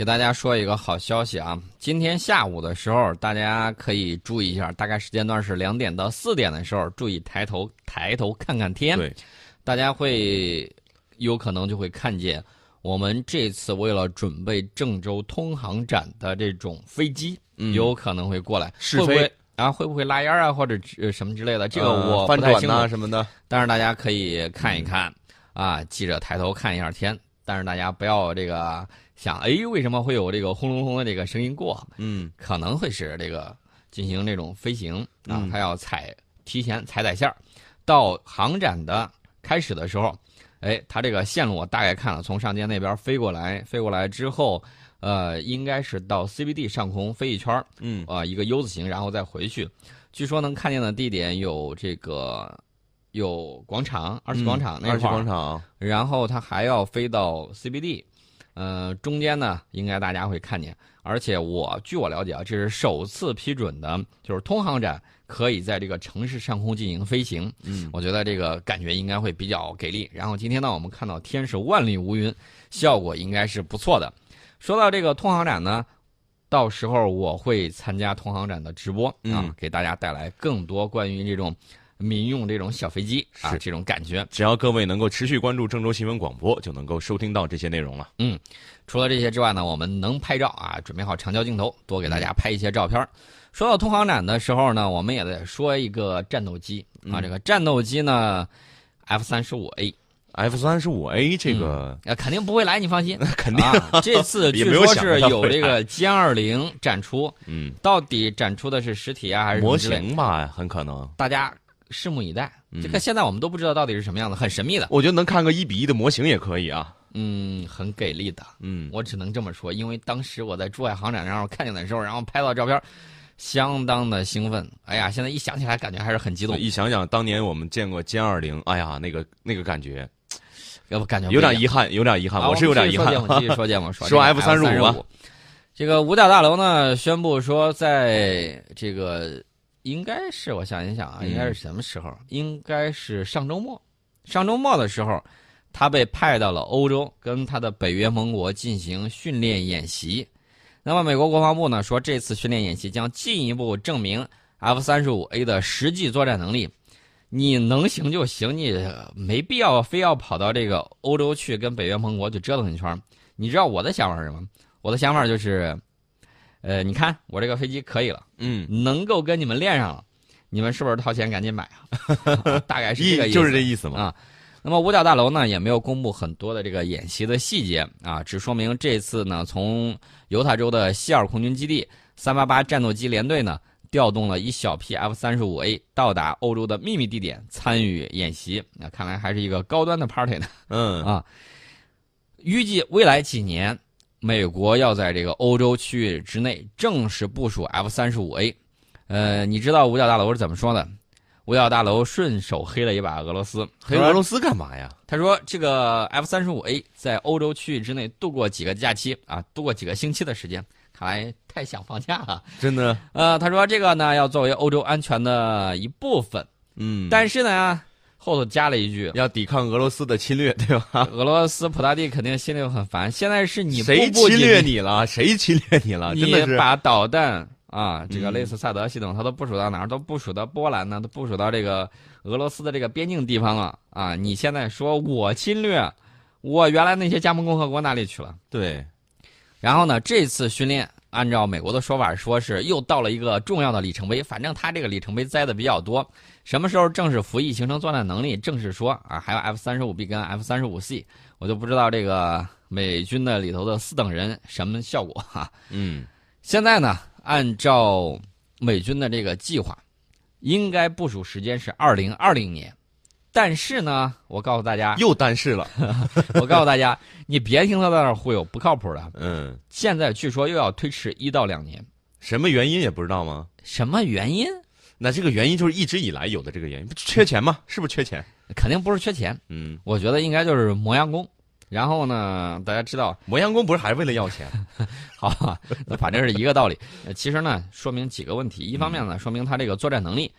给大家说一个好消息啊！今天下午的时候，大家可以注意一下，大概时间段是两点到四点的时候，注意抬头抬头看看天。对，大家会有可能就会看见，我们这次为了准备郑州通航展的这种飞机，嗯有可能会过来，试会不会飞啊？会不会拉烟啊，或者呃什么之类的？这个呃我不太清楚。呐什么的，但是大家可以看一看、啊，记着抬头看一下天。但是大家不要这个想，哎，为什么会有这个轰隆隆的这个声音过？嗯。可能会是这个进行这种飞行啊嗯，它要踩提前踩踩线儿。到航展的开始的时候，哎，它这个线路我大概看了，从上街那边飞过来，飞过来之后，呃，应该是到 CBD 上空飞一圈儿嗯。啊、一个 U 字形，然后再回去。据说能看见的地点有这个有广场，二次广场那嗯二期块儿，广场，然后它还要飞到 CBD，呃，中间呢应该大家会看见。而且我据我了解啊，这是首次批准的，就是通航展可以在这个城市上空进行飞行。嗯我觉得这个感觉应该会比较给力。然后今天呢，我们看到天是万里无云，效果应该是不错的。说到这个通航展呢，到时候我会参加通航展的直播啊，嗯给大家带来更多关于这种民用这种小飞机啊这种感觉。只要各位能够持续关注郑州新闻广播，就能够收听到这些内容了。嗯除了这些之外呢，我们能拍照啊，准备好长焦镜头，多给大家拍一些照片。说到通航展的时候呢，我们也得说一个战斗机啊，嗯这个战斗机呢，F 三十五 A，F 三十五 A 这个呃，肯定不会来，你放心。肯定，啊，这次 据说是有这个歼二零展出，嗯，到底展出的是实体啊，还是模？型吧，很可能。大家拭目以待。嗯这个现在我们都不知道到底是什么样子，很神秘的，我觉得能看个一比一的模型也可以啊。嗯，很给力的。嗯，我只能这么说，因为当时我在珠海航展上看见的时候，然后拍到照片，相当的兴奋。哎呀，现在一想起来，感觉还是很激动，一想想当年我们见过歼二零，哎呀，那个那个感觉 要不感觉不有点遗憾，有点遗憾，啊我是有点遗憾。我们继续说节目，说 说这个 F-35 吧这个五角大楼呢，宣布说，在这个应该是我想一想啊，嗯应该是什么时候？应该是上周末。上周末的时候，他被派到了欧洲，跟他的北约盟国进行训练演习。那么，美国国防部呢说，这次训练演习将进一步证明 F 三十五 A 的实际作战能力。你能行就行，你没必要非要跑到这个欧洲去跟北约盟国去折腾一圈。你知道我的想法是什么？我的想法就是，呃，你看我这个飞机可以了，嗯，能够跟你们练上了，你们是不是掏钱赶紧买啊？大概是这个意思。就是这意思嘛。啊那么五角大楼呢也没有公布很多的这个演习的细节啊，只说明这次呢从犹他州的希尔空军基地三八八战斗机联队呢调动了一小批 F 三十五 A 到达欧洲的秘密地点参与演习。那看来还是一个高端的 party 呢。嗯啊预计未来几年，美国要在这个欧洲区域之内正式部署 F 三十五 A。呃，你知道五角大楼是怎么说的？五角大楼顺手黑了一把俄罗斯，黑俄罗斯干嘛呀？他说：“这个 F 三十五 A 在欧洲区域之内度过几个假期啊，度过几个星期的时间，看来太想放假了。真的，呃，他说这个呢要作为欧洲安全的一部分，嗯，但是呢后头加了一句，要抵抗俄罗斯的侵略，对吧？俄罗斯普大帝肯定心里很烦。现在是你谁侵略你了？谁侵略你了？真你的是，把导弹啊，这个嗯类似萨德系统，它都部署到哪儿？都部署到波兰呢，都部署到这个俄罗斯的这个边境地方了啊！你现在说我侵略，我原来那些加盟共和国哪里去了？对，然后呢，这次训练按照美国的说法，说是又到了一个重要的里程碑。反正他这个里程碑栽的比较多，什么时候正式服役形成作战能力，正式说啊，还有 F 三十五 B 跟 F 三十五 C，我就不知道这个美军的里头的四等人什么效果哈、嗯，现在呢，按照美军的这个计划，应该部署时间是二零二零年。但是呢，我告诉大家，又但是了，我告诉大家，你别听他在那儿忽悠，不靠谱的。嗯，现在据说又要推迟一到两年，什么原因也不知道吗？什么原因？那这个原因就是一直以来有的这个原因，不缺钱吗？是不是缺钱？肯定不是缺钱，嗯，我觉得应该就是磨洋工。然后呢，大家知道，磨洋工不是还是为了要钱？好吧，那反正是一个道理。呃其实呢，说明几个问题。一方面呢，说明他这个作战能力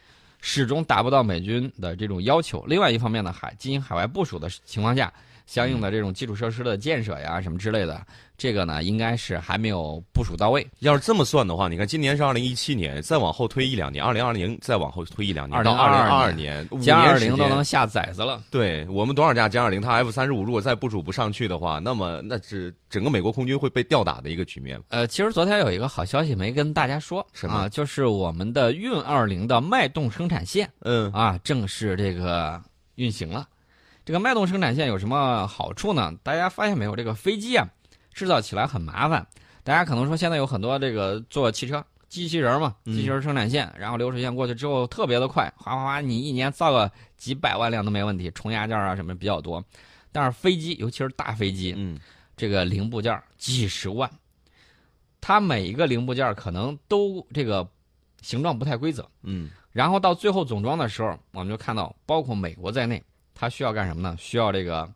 始终达不到美军的这种要求；另外一方面呢，海进行海外部署的情况下，相应的这种基础设施的建设呀，什么之类的，这个呢，应该是还没有部署到位。要是这么算的话，你看今年是二零一七年，再往后推一两年，二零二零再往后推一两年，到二零二二年，歼二零都能下崽子了。对我们多少架歼二零，它 F 三十五如果再部署不上去的话，那么那是整个美国空军会被吊打的一个局面。呃，其实昨天有一个好消息没跟大家说，什么？就是我们的运二零的脉动生产线，嗯啊，正式这个运行了。这个脉动生产线有什么好处呢？大家发现没有？这个飞机啊，制造起来很麻烦。大家可能说，现在有很多这个做汽车机器人嘛，机器人生产线，然后流水线过去之后特别的快，哗哗哗，你一年造个几百万辆都没问题，重压件啊什么比较多。但是飞机，尤其是大飞机，嗯，这个零部件几十万，它每一个零部件可能都这个形状不太规则，嗯，然后到最后总装的时候，我们就看到，包括美国在内。它需要干什么呢？需要这个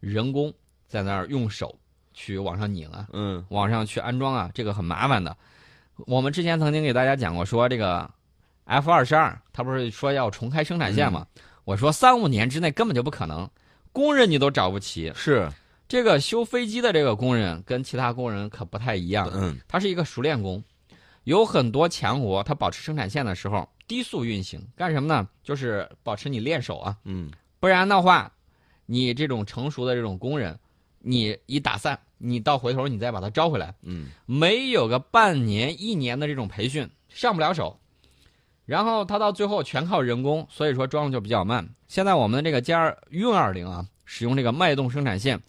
人工在那儿用手去往上拧啊，嗯，往上去安装啊，这个很麻烦的。我们之前曾经给大家讲过，说这个 F 二十二，它不是说要重开生产线吗？我说三五年之内根本就不可能，工人你都找不齐。是这个修飞机的这个工人跟其他工人可不太一样，嗯，他是一个熟练工。有很多强国，它保持生产线的时候低速运行，干什么呢？就是保持你练手啊，嗯。不然的话，你这种成熟的这种工人，你一打散，你到回头你再把他招回来，嗯，没有个半年一年的这种培训，上不了手。然后他到最后全靠人工，所以说装的就比较慢。现在我们的这个歼运二零啊，使用这个脉动生产线，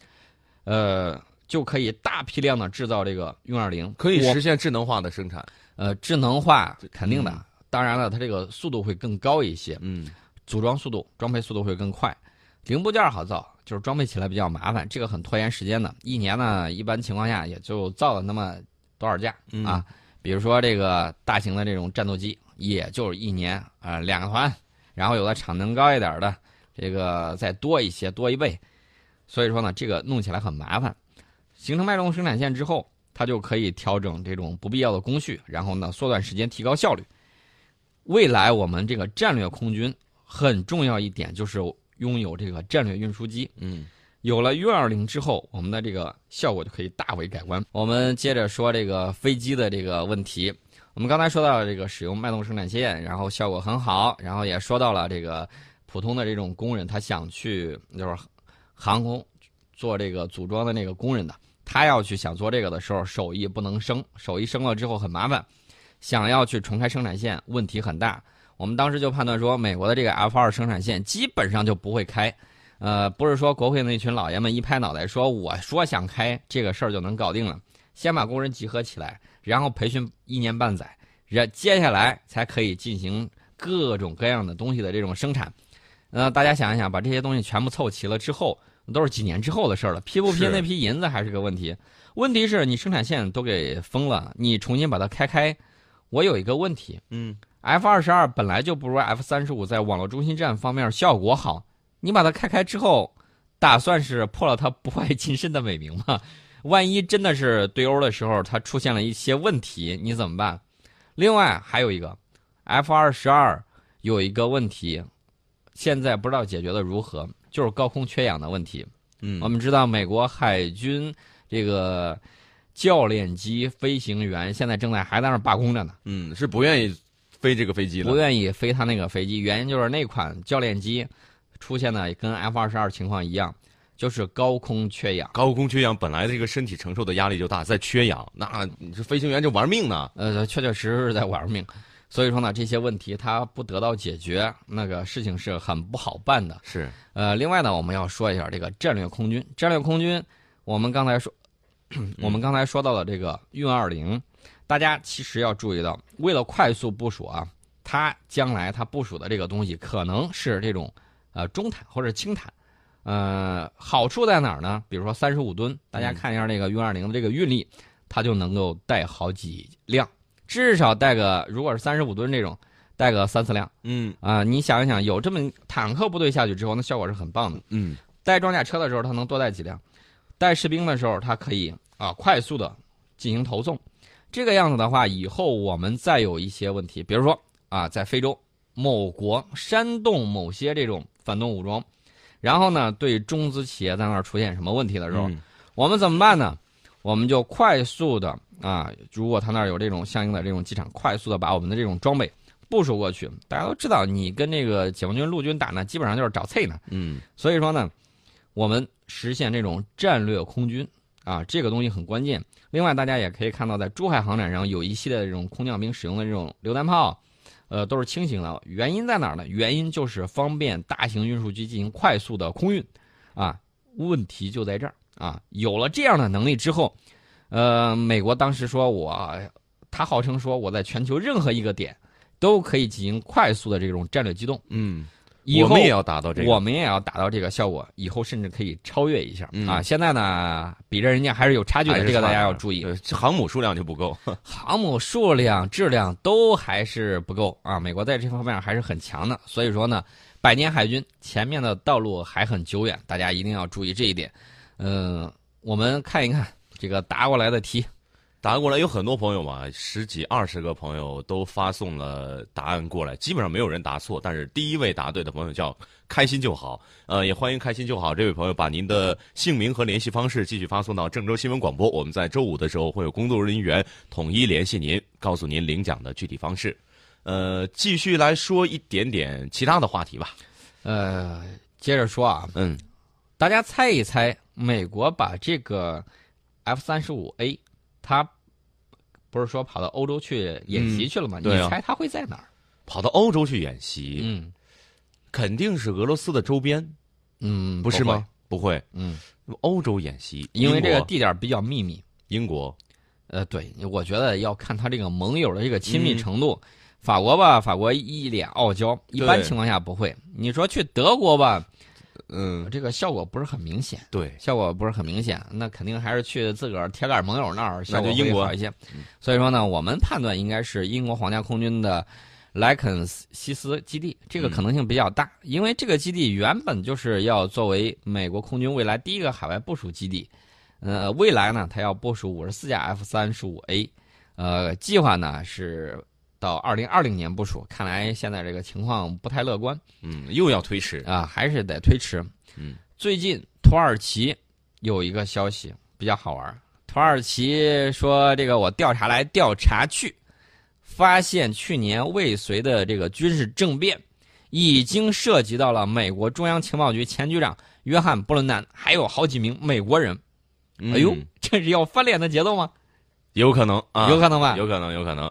呃，就可以大批量的制造这个运二零，可以实现智能化的生产。呃，智能化肯定的，当然了，它这个速度会更高一些。嗯。组装速度、装配速度会更快，零部件好造，就是装配起来比较麻烦，这个很拖延时间的。一年呢，一般情况下也就造了那么多少架啊？比如说这个大型的这种战斗机，也就是一年啊两个团，然后有的产能高一点的，这个再多一些，多一倍。所以说呢，这个弄起来很麻烦。形成脉动生产线之后，它就可以调整这种不必要的工序，然后呢缩短时间，提高效率。未来我们这个战略空军。很重要一点就是拥有这个战略运输机。嗯，有了 U 二零之后，我们的这个效果就可以大为改观。我们接着说这个飞机的这个问题。我们刚才说到这个使用脉动生产线，然后效果很好，然后也说到了这个普通的这种工人，他想去就是航空做这个组装的那个工人的，他要去想做这个的时候，手艺不能生，手艺生了之后很麻烦，想要去重开生产线，问题很大。我们当时就判断说，美国的这个 F 二生产线基本上就不会开，呃，不是说国会那群老爷们一拍脑袋说我说想开这个事儿就能搞定了，先把工人集合起来，然后培训一年半载，然接下来才可以进行各种各样的东西的这种生产。呃，大家想一想，把这些东西全部凑齐了之后，都是几年之后的事儿了，批不批那批银子还是个问题。问题是你生产线都给封了，你重新把它开开，我有一个问题，嗯。F 二十二本来就不如 F 三十五在网络中心站方面效果好，你把它开开之后，打算是破了它不坏金身的美名吗？万一真的是对欧的时候它出现了一些问题，你怎么办？另外还有一个，F 二十二有一个问题，现在不知道解决的如何，就是高空缺氧的问题。嗯，我们知道美国海军这个教练机飞行员现在正在还在那罢工着呢。嗯，是不愿意。飞这个飞机了不愿意飞他那个飞机，原因就是那款教练机出现的跟 F 二十二情况一样，就是高空缺氧。高空缺氧本来这个身体承受的压力就大，在缺氧，那你这飞行员就玩命呢。呃，确确实实是在玩命。所以说呢，这些问题他不得到解决，那个事情是很不好办的。是。呃，另外呢，我们要说一下这个战略空军。战略空军，我们刚才说，我们刚才说到了这个运二零。大家其实要注意到，为了快速部署啊，它将来它部署的这个东西可能是这种，呃，中坦或者轻坦，呃，好处在哪儿呢？比如说三十五吨，大家看一下那个运二零的这个运力，它就能够带好几辆，至少带个，如果是三十五吨这种，带个三四辆。嗯啊，你想一想，有这么坦克部队下去之后，那效果是很棒的。嗯，带装甲车的时候，它能多带几辆；带士兵的时候，它可以啊快速的进行投送。这个样子的话，以后我们再有一些问题，比如说啊，在非洲某国煽动某些这种反动武装，然后呢，对中资企业在那儿出现什么问题的时候，嗯我们怎么办呢？我们就快速的啊，如果他那儿有这种相应的这种机场，快速的把我们的这种装备部署过去。大家都知道，你跟这个解放军陆军打呢，基本上就是找刺呢。嗯所以说呢，我们实现这种战略空军啊，这个东西很关键。另外，大家也可以看到，在珠海航展上有一系列的这种空降兵使用的这种榴弹炮，呃，都是轻型的。原因在哪呢？原因就是方便大型运输机进行快速的空运，啊，问题就在这儿啊。有了这样的能力之后，呃，美国当时说我，他号称说我在全球任何一个点都可以进行快速的这种战略机动。嗯，以后我们也要达到这个。我们也要达到这个效果，以后甚至可以超越一下、嗯啊！现在呢，比着人家还是有差距的，这个大家要注意。航母数量就不够。航母数量、质量都还是不够啊！美国在这方面还是很强的，所以说呢，百年海军前面的道路还很久远，大家一定要注意这一点。嗯、我们看一看这个答过来的题，答过来有很多朋友嘛，十几二十个朋友都发送了答案过来，基本上没有人答错。但是第一位答对的朋友叫开心就好，呃，也欢迎开心就好这位朋友把您的姓名和联系方式继续发送到郑州新闻广播，我们在周五的时候会有工作人员统一联系您，告诉您领奖的具体方式。呃，继续来说一点点其他的话题吧。呃，接着说啊，嗯大家猜一猜，美国把这个 F 三十五 A，它不是说跑到欧洲去演习去了吗？你猜他会在哪儿？跑到欧洲去演习，嗯肯定是俄罗斯的周边，嗯，不是吗？不会，嗯，欧洲演习，因为这个地点比较秘密。英国，呃，对，我觉得要看他这个盟友的这个亲密嗯程度。法国吧，法国一脸傲娇，一般情况下不会。你说去德国吧，嗯，这个效果不是很明显，对，效果不是很明显，那肯定还是去自个儿铁杆盟友那儿效果会好一些。所以说呢，我们判断应该是英国皇家空军的莱肯西斯基地，这个可能性比较大，因为这个基地原本就是要作为美国空军未来第一个海外部署基地。呃，未来呢，它要部署五十四架 F 三十五 A，呃，计划呢是到二零二零年部署，看来现在这个情况不太乐观。嗯，又要推迟，啊，还是得推迟。嗯，最近土耳其有一个消息比较好玩儿，土耳其说这个我调查来调查去，发现去年未遂的这个军事政变，已经涉及到了美国中央情报局前局长约翰布伦南，还有好几名美国人。哎呦嗯，这是要翻脸的节奏吗？有可能啊，有可能吧？有可能，有可能。